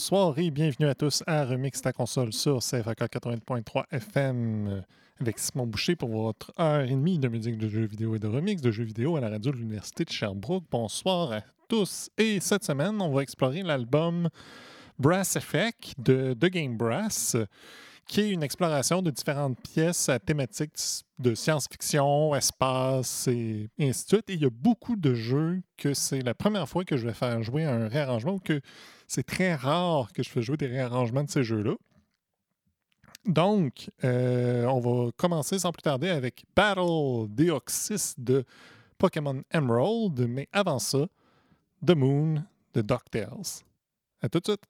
Bonsoir et bienvenue à tous à Remix ta console sur CFAK 80.3 FM avec Simon Boucher pour votre heure et demie de musique de jeux vidéo et de remix de jeux vidéo à la radio de l'Université de Sherbrooke. Bonsoir à tous et cette semaine, on va explorer l'album Brass Effect de The Game Brass qui est une exploration de différentes pièces à thématiques de science-fiction, espace et ainsi de suite. Et il y a beaucoup de jeux que c'est la première fois que je vais faire jouer un réarrangement ou que c'est très rare que je fais jouer des réarrangements de ces jeux-là. Donc, euh, on va commencer sans plus tarder avec Battle Deoxys de Pokémon Emerald, mais avant ça, The Moon de DuckTales. À tout de suite!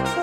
Thank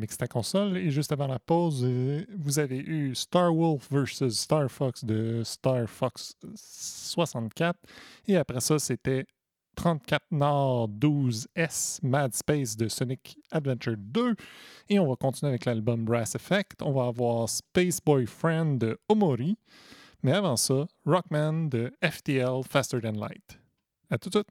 Vous écoutez Remix ta console et juste avant la pause, euh, vous avez eu Star Wolf versus Star Fox de Star Fox 64 et après ça, c'était 34 Nord 12S Mad Space de Sonic Adventure 2 et on va continuer avec l'album Brass Effect. On va avoir Space Boyfriend de Omori, mais avant ça, Rockman de FTL Faster Than Light. À tout de suite!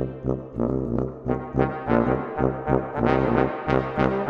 Thank you.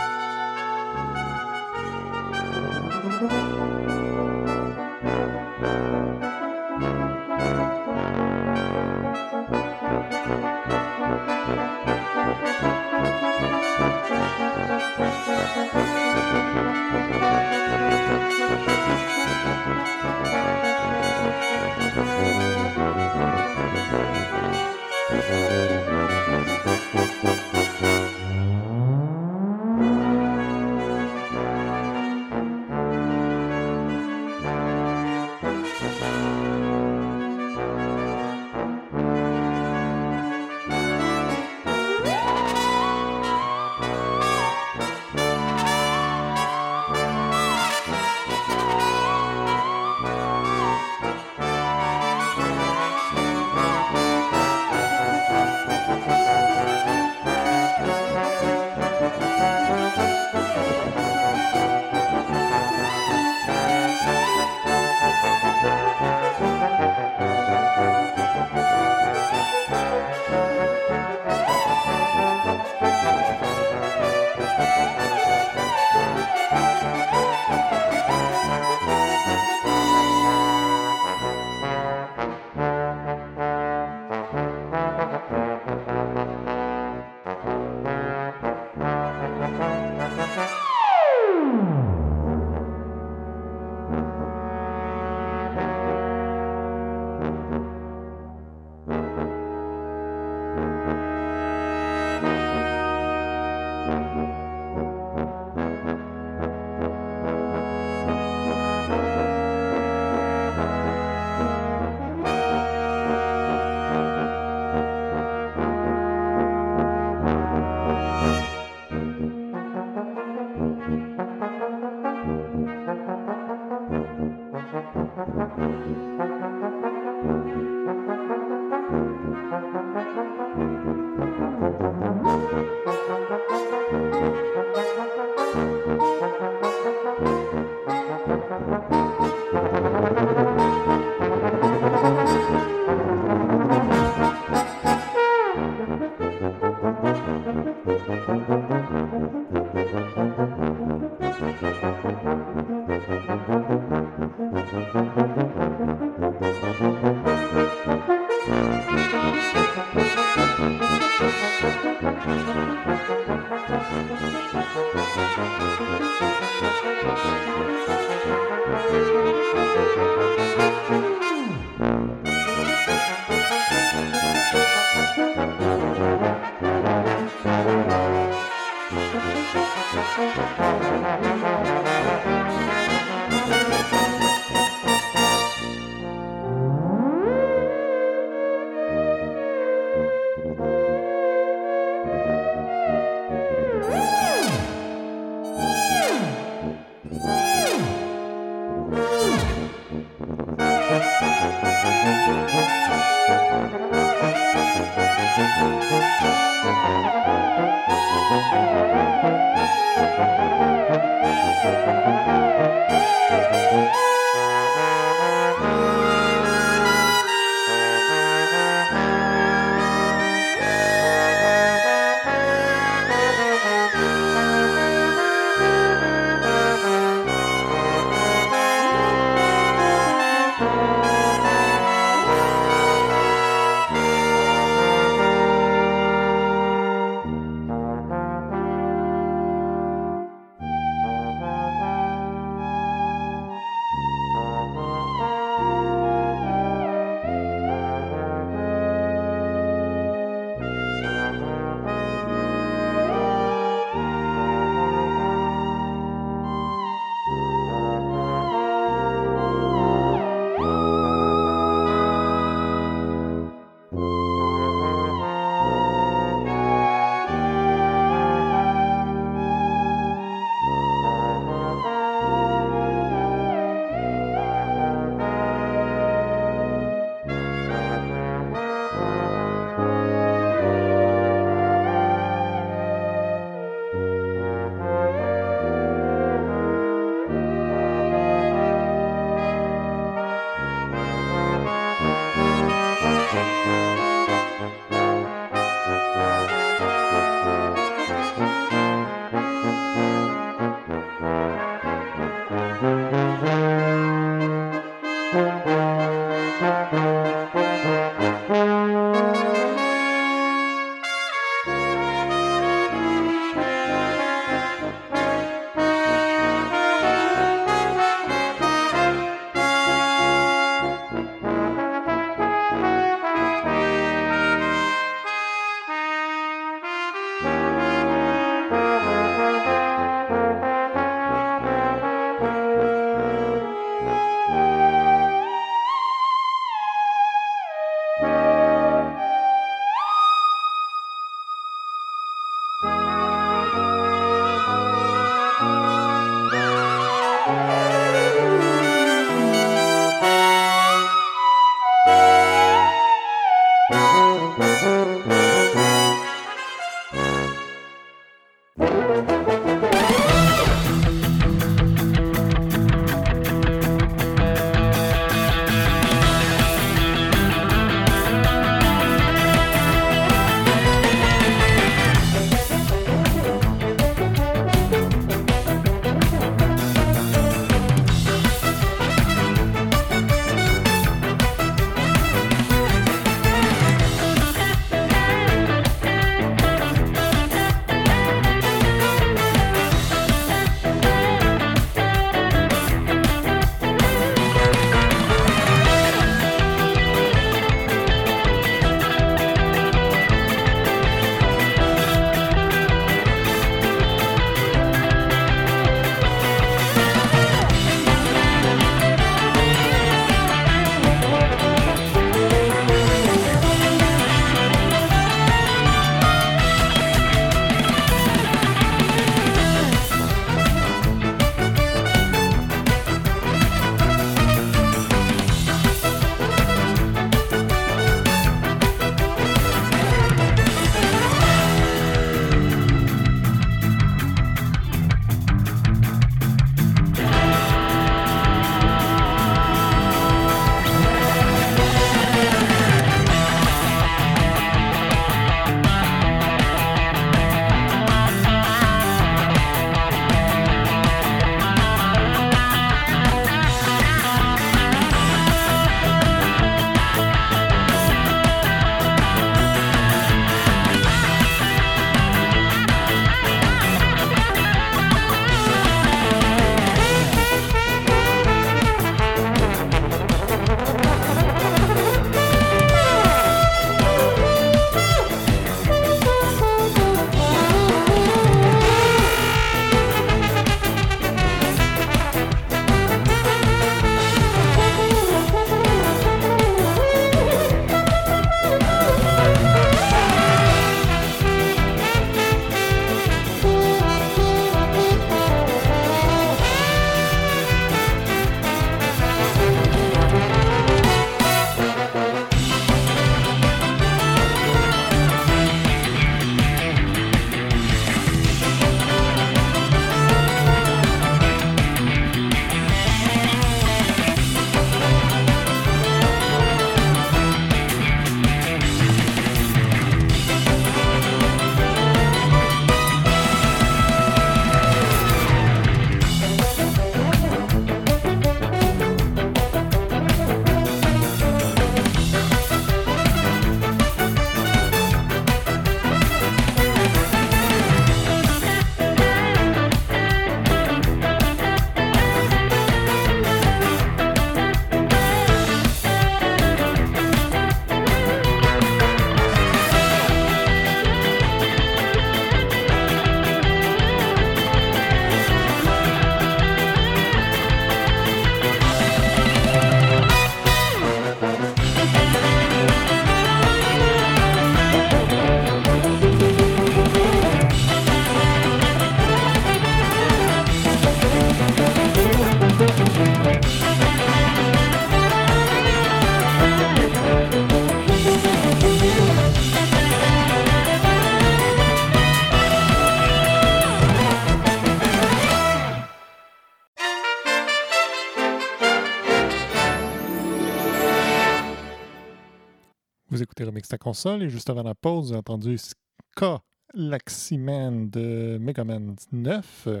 Console. Et juste avant la pause, j'ai entendu Ska Laximan de Mega Man 9 euh,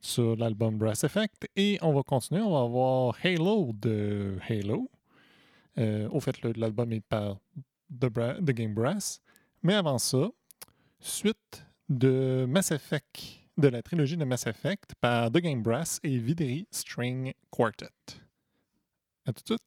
sur l'album Brass Effect. Et on va continuer, on va voir Halo de Halo. Euh, au fait, l'album est par The, Bra- The Game Brass. Mais avant ça, suite de Mass Effect, de la trilogie de Mass Effect par The Game Brass et Videri String Quartet. À tout de suite.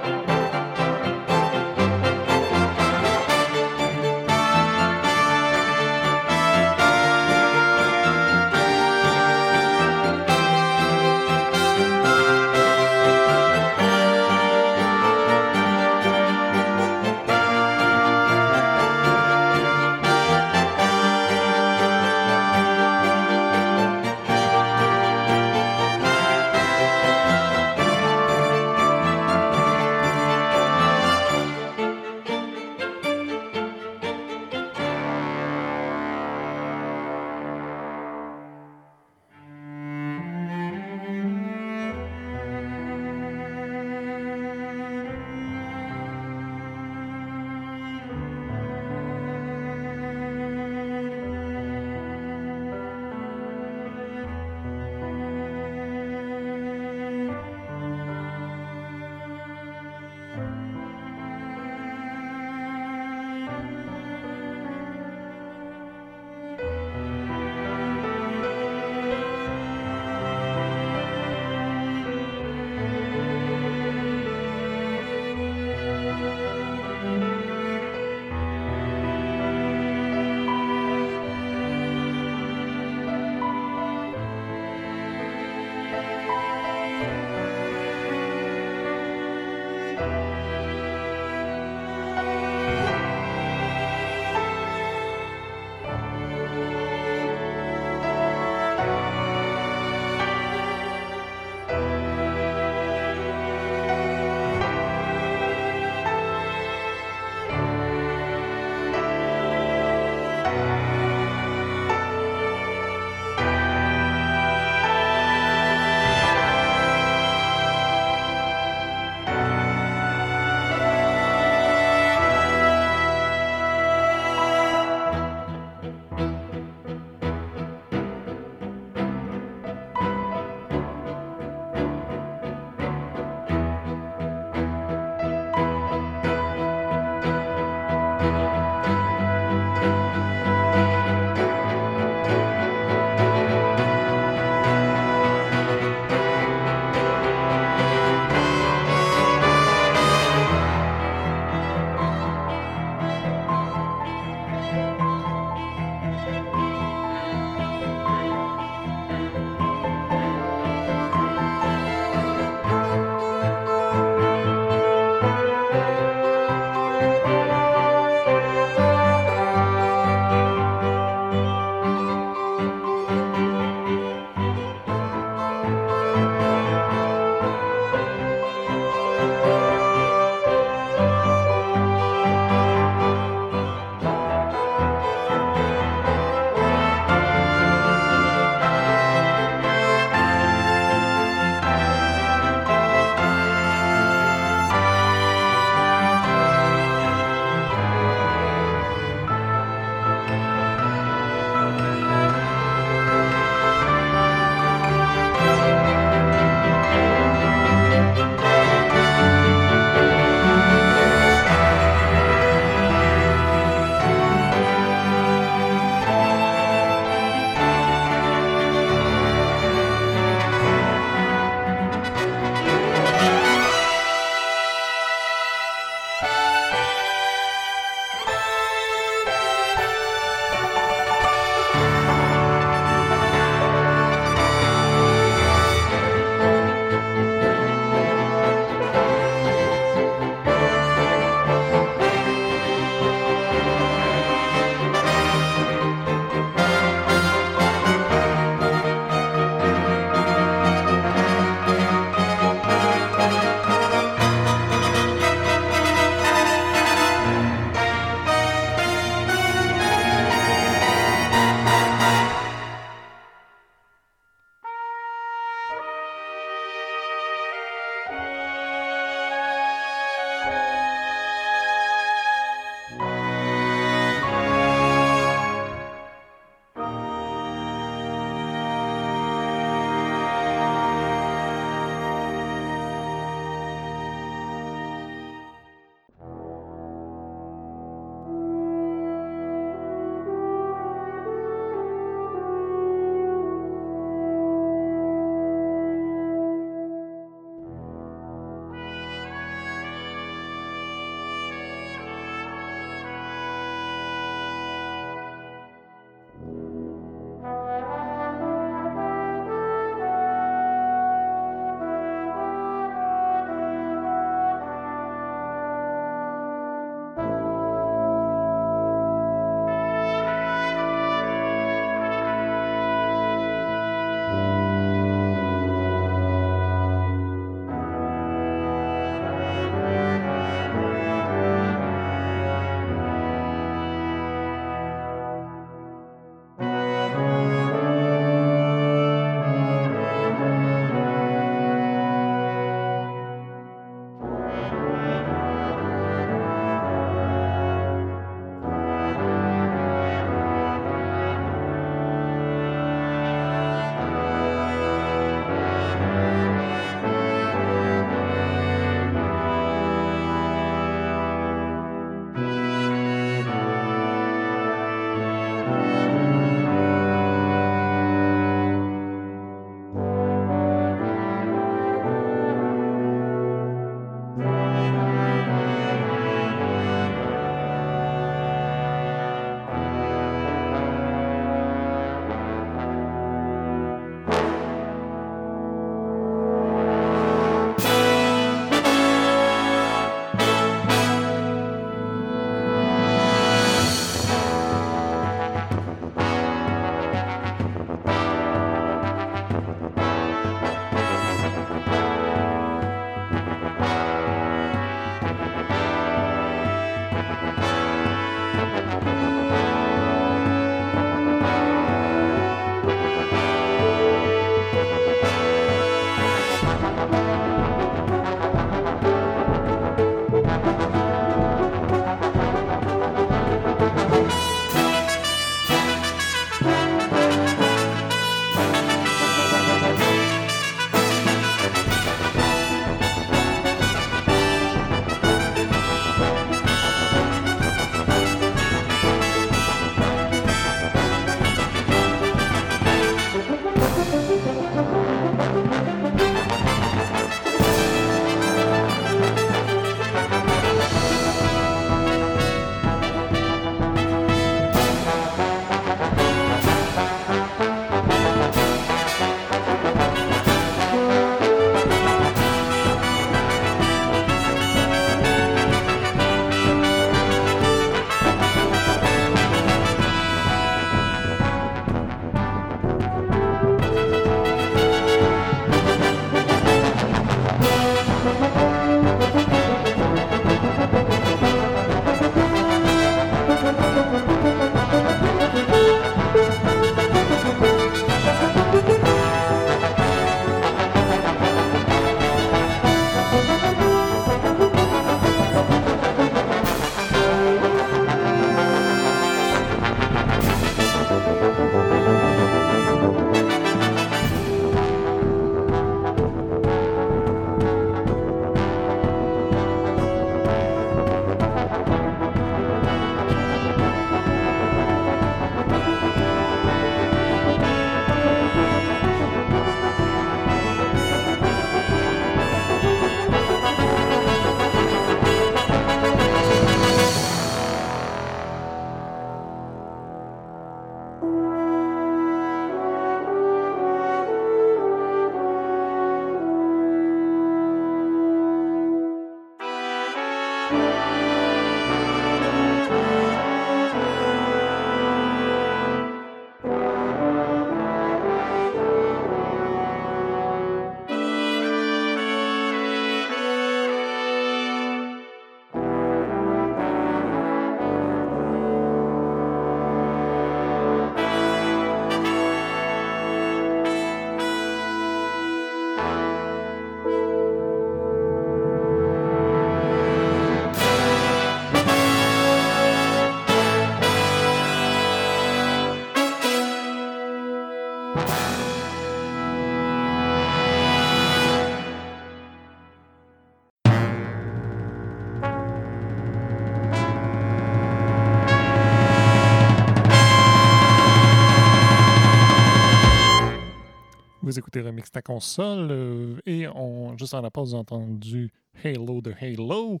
remix ta console. Euh, et on, juste en rapport, vous entendu Halo de Halo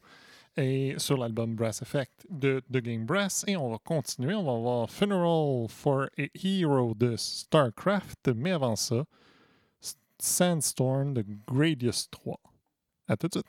et sur l'album Brass Effect de, de, Game Brass. Et on va continuer. On va voir Funeral for a Hero de StarCraft. Mais avant ça, Sandstorm de Gradius 3. À tout de suite.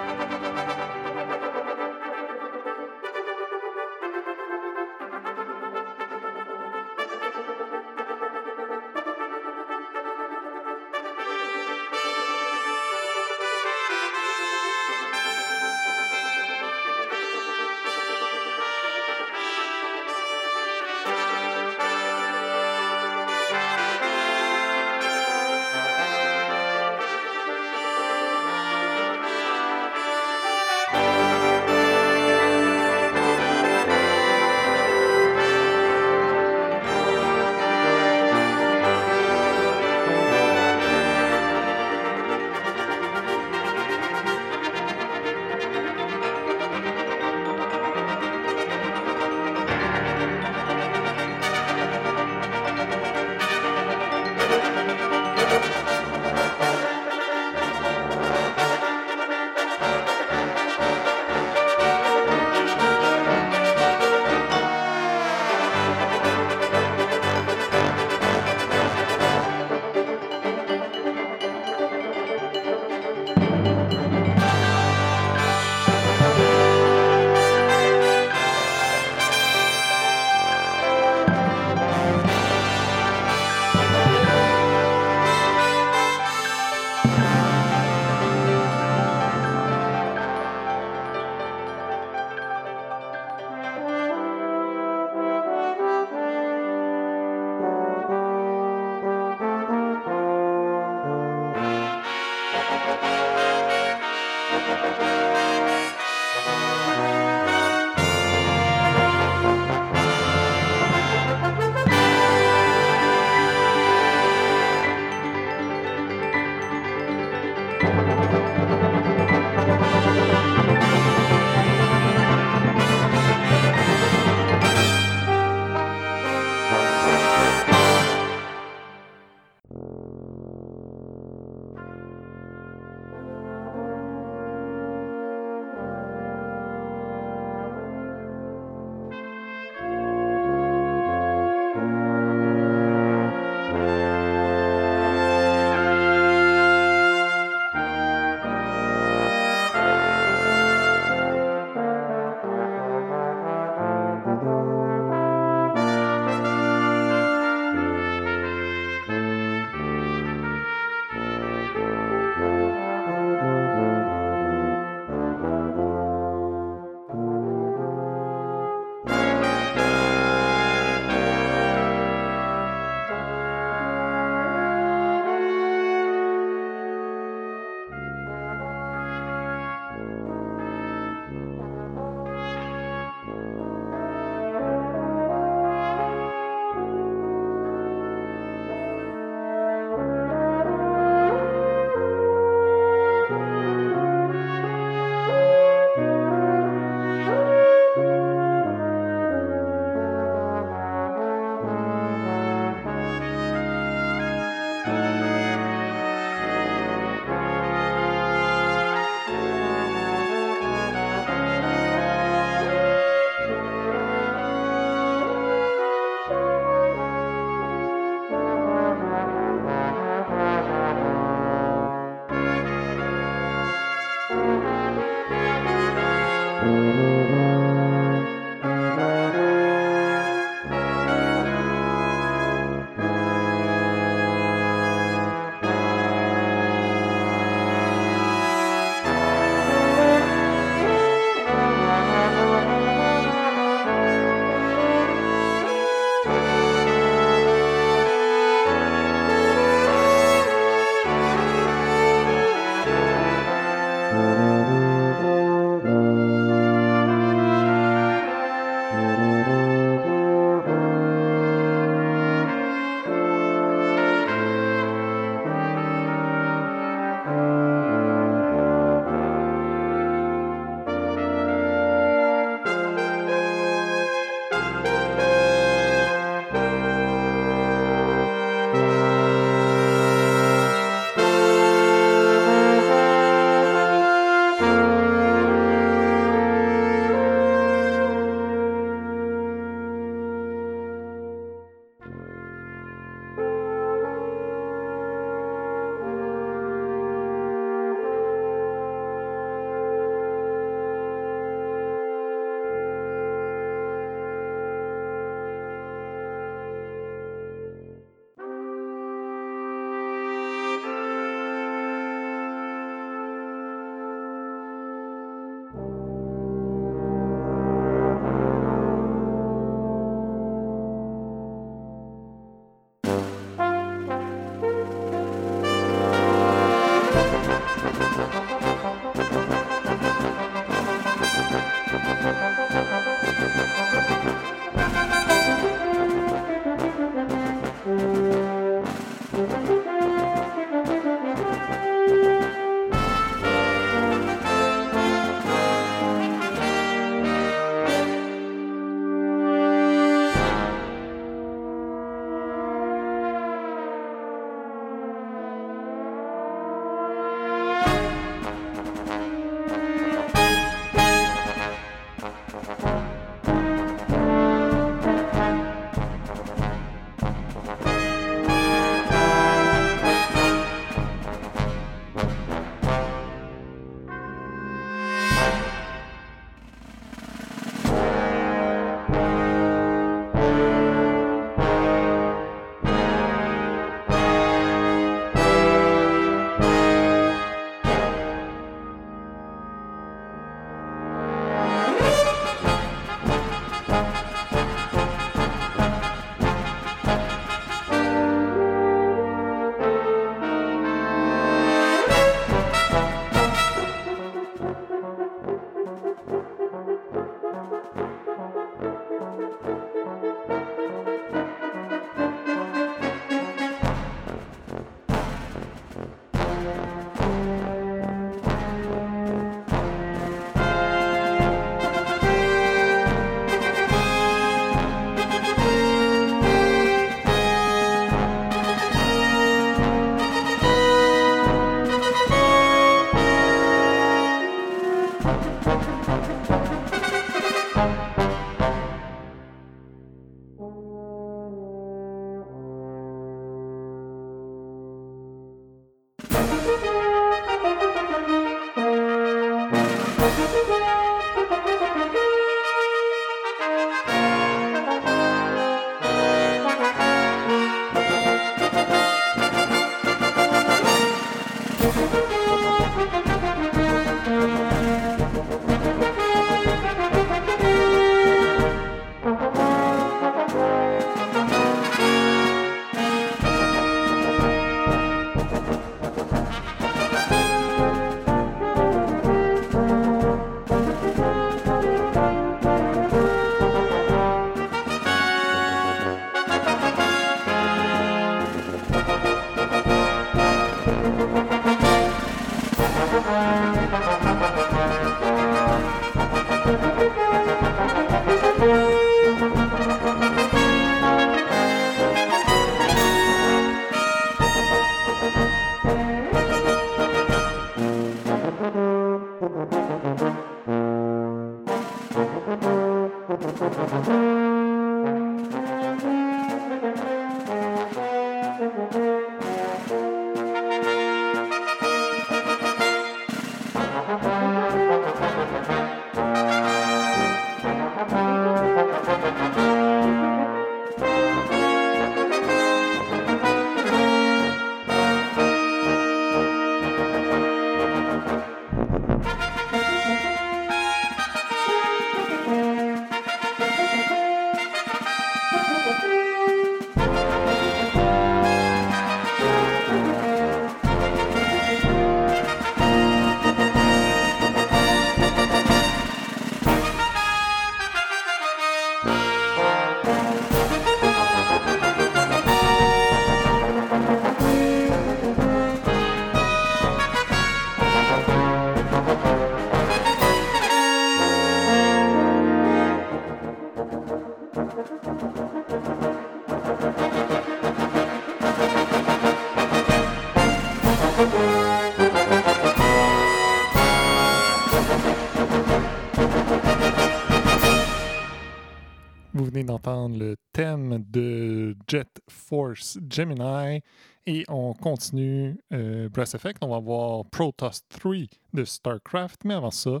Gemini et on continue euh, Brass Effect. On va voir Protoss 3 de StarCraft, mais avant ça,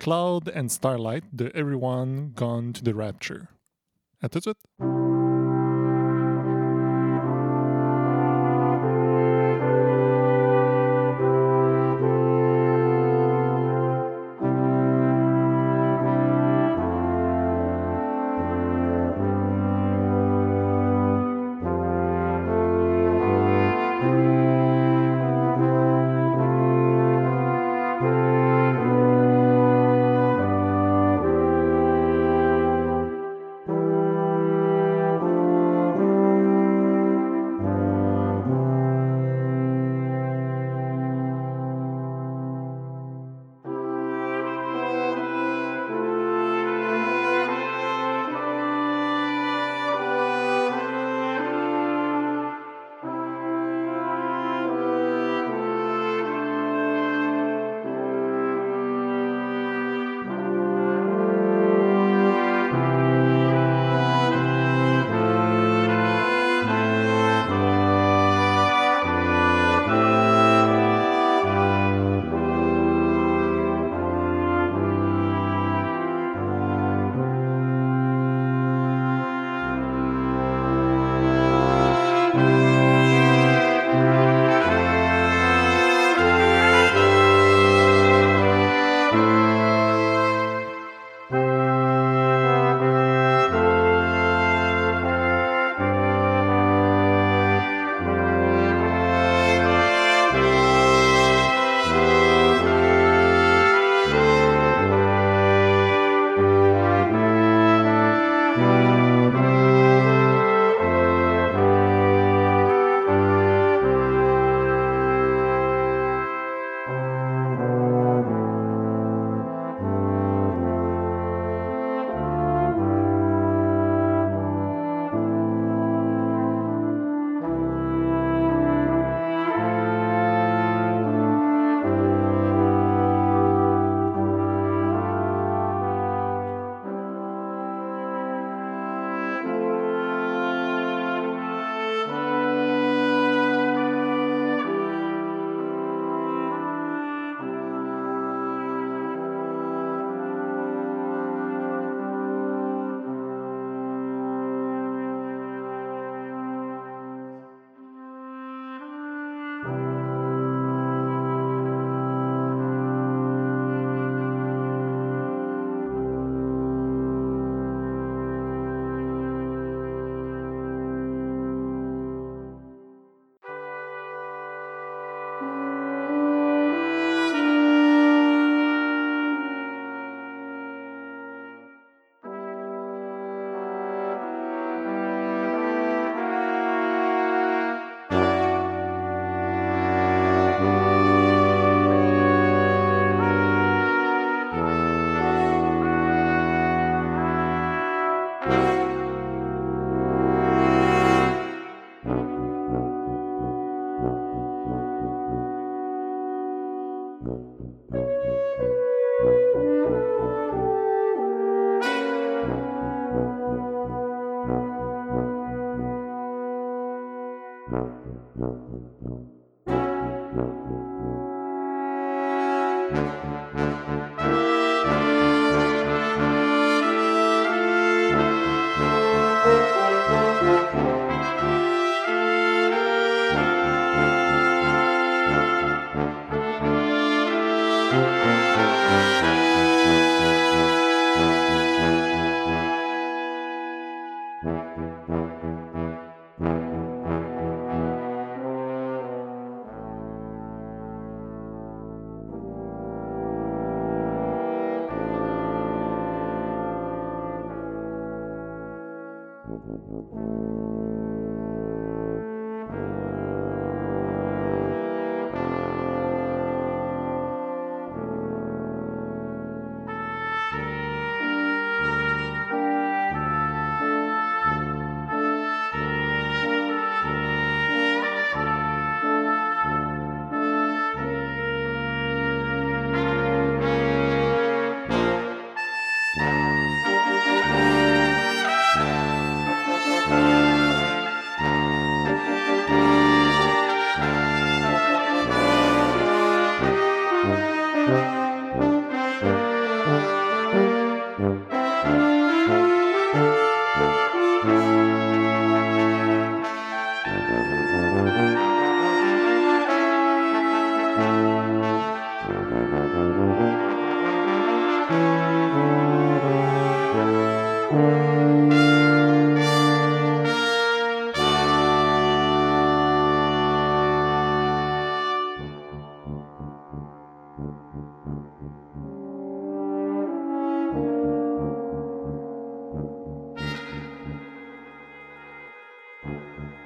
Cloud and Starlight de Everyone Gone to the Rapture. À tout de suite!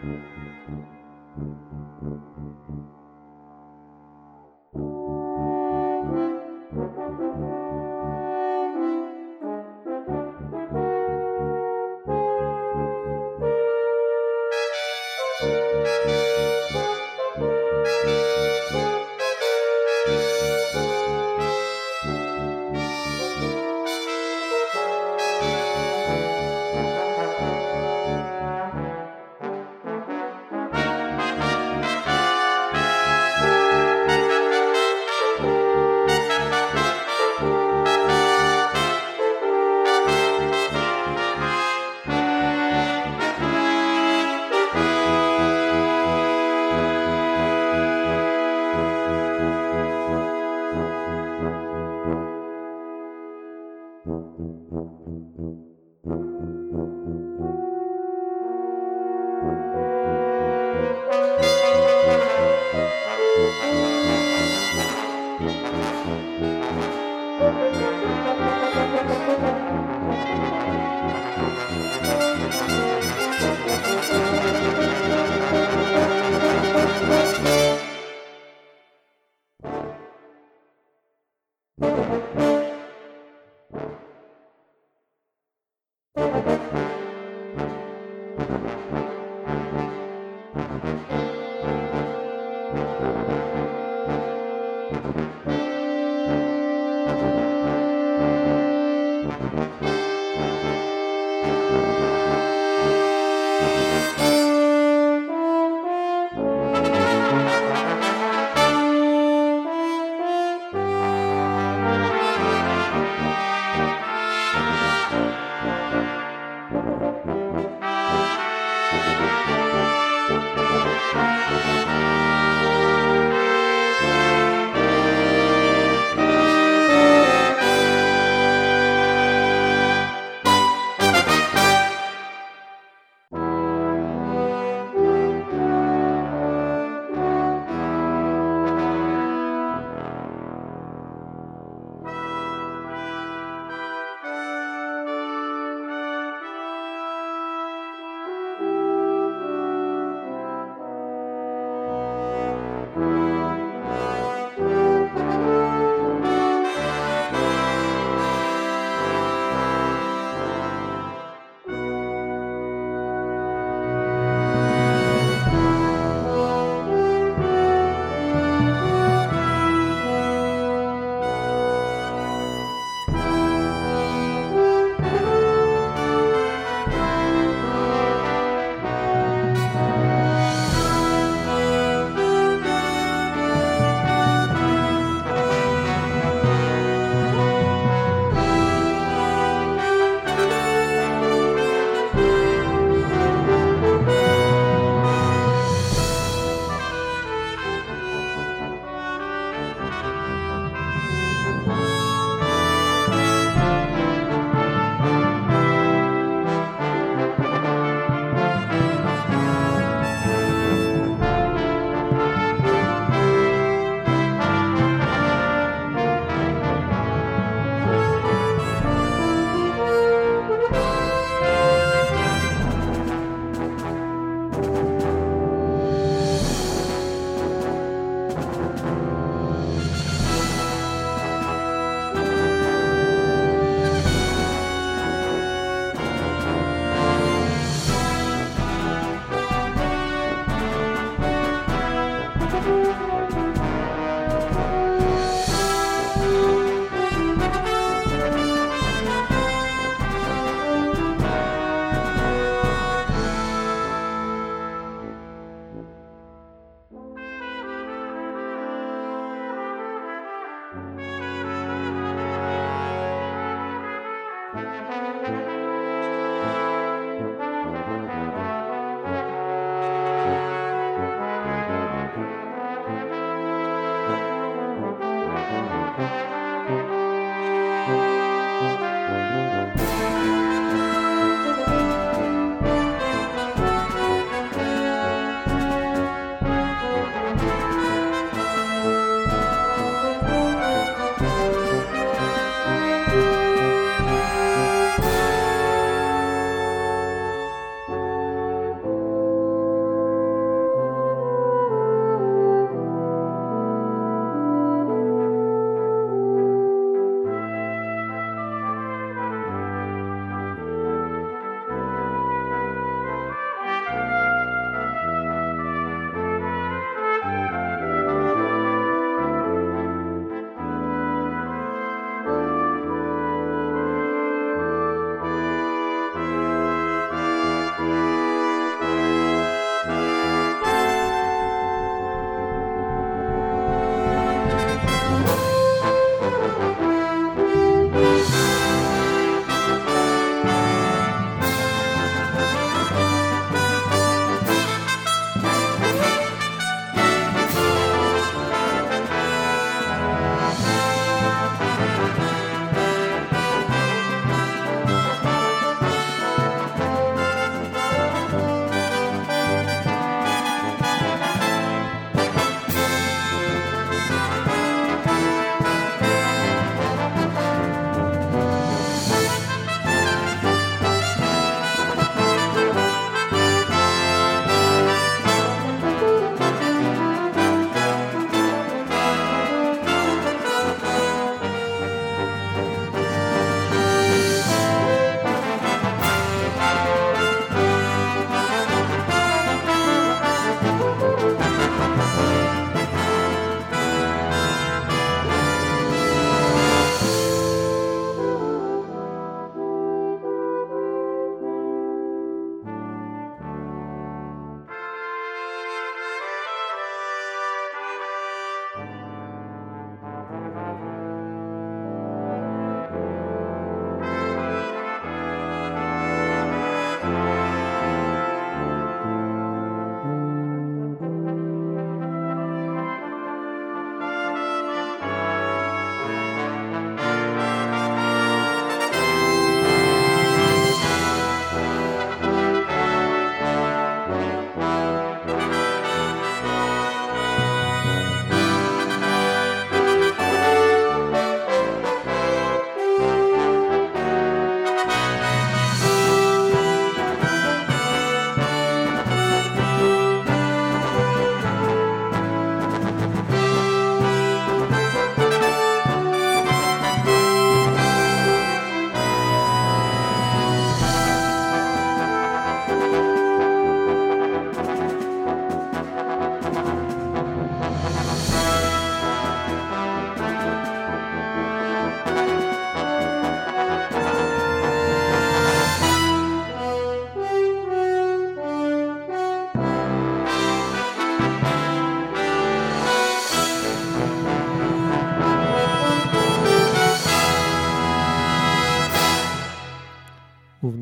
Thank you.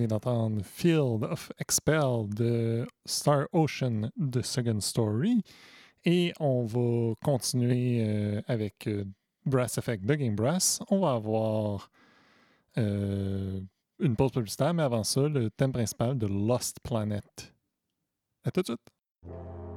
D'entendre Field of Expel de Star Ocean de Second Story. Et on va continuer euh, avec euh, Brass Effect de Game Brass. On va avoir euh, une pause publicitaire, mais avant ça, le thème principal de Lost Planet. À tout de suite!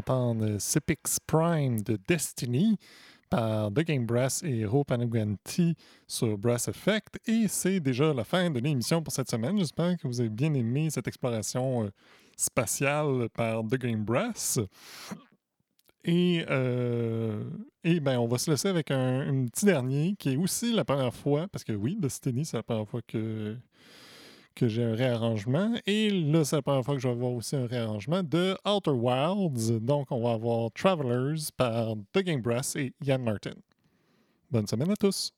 D'entendre Sipix Prime de Destiny par The Game Brass et Ro Panaganti sur Brass Effect. Et c'est déjà la fin de l'émission pour cette semaine. J'espère que vous avez bien aimé cette exploration euh, spatiale par The Game Brass. Et, euh, et ben, on va se laisser avec un, un, petit dernier qui est aussi la première fois, parce que oui, Destiny, c'est la première fois que, que j'ai un réarrangement. Et là, c'est la première fois que je vais avoir aussi un réarrangement de Outer Wilds. Donc, on va avoir Travelers par Game Brass et Ian Martin. Bonne semaine à tous!